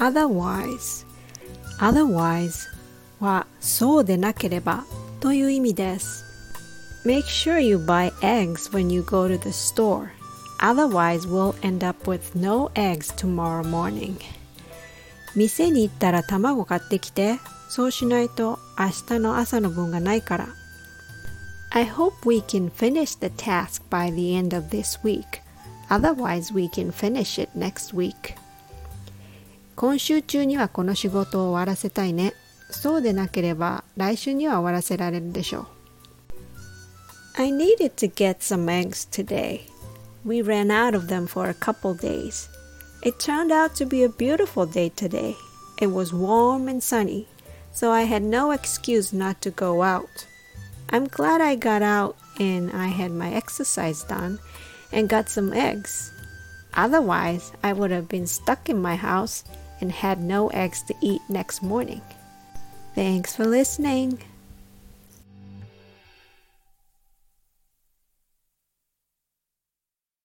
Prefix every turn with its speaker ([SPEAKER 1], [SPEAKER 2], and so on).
[SPEAKER 1] otherwise otherwise はそうでなければという意味です Make sure you buy eggs when you go to the store otherwise we'll end up with no eggs tomorrow morning 店に行ったら卵買ってきてそうしないと明日の朝の分がないから I hope we can finish the task by the end of this week otherwise we can finish it next week 今週中にはこの仕事を終わらせたいねそうでなければ来週には終わらせられるでしょう I needed to get some eggs today We ran out of them for a couple days It turned out to be a beautiful day today. It was warm and sunny, so I had no excuse not to go out. I'm glad I got out and I had my exercise done and got some eggs. Otherwise, I would have been stuck in my house and had no eggs to eat next morning. Thanks for listening.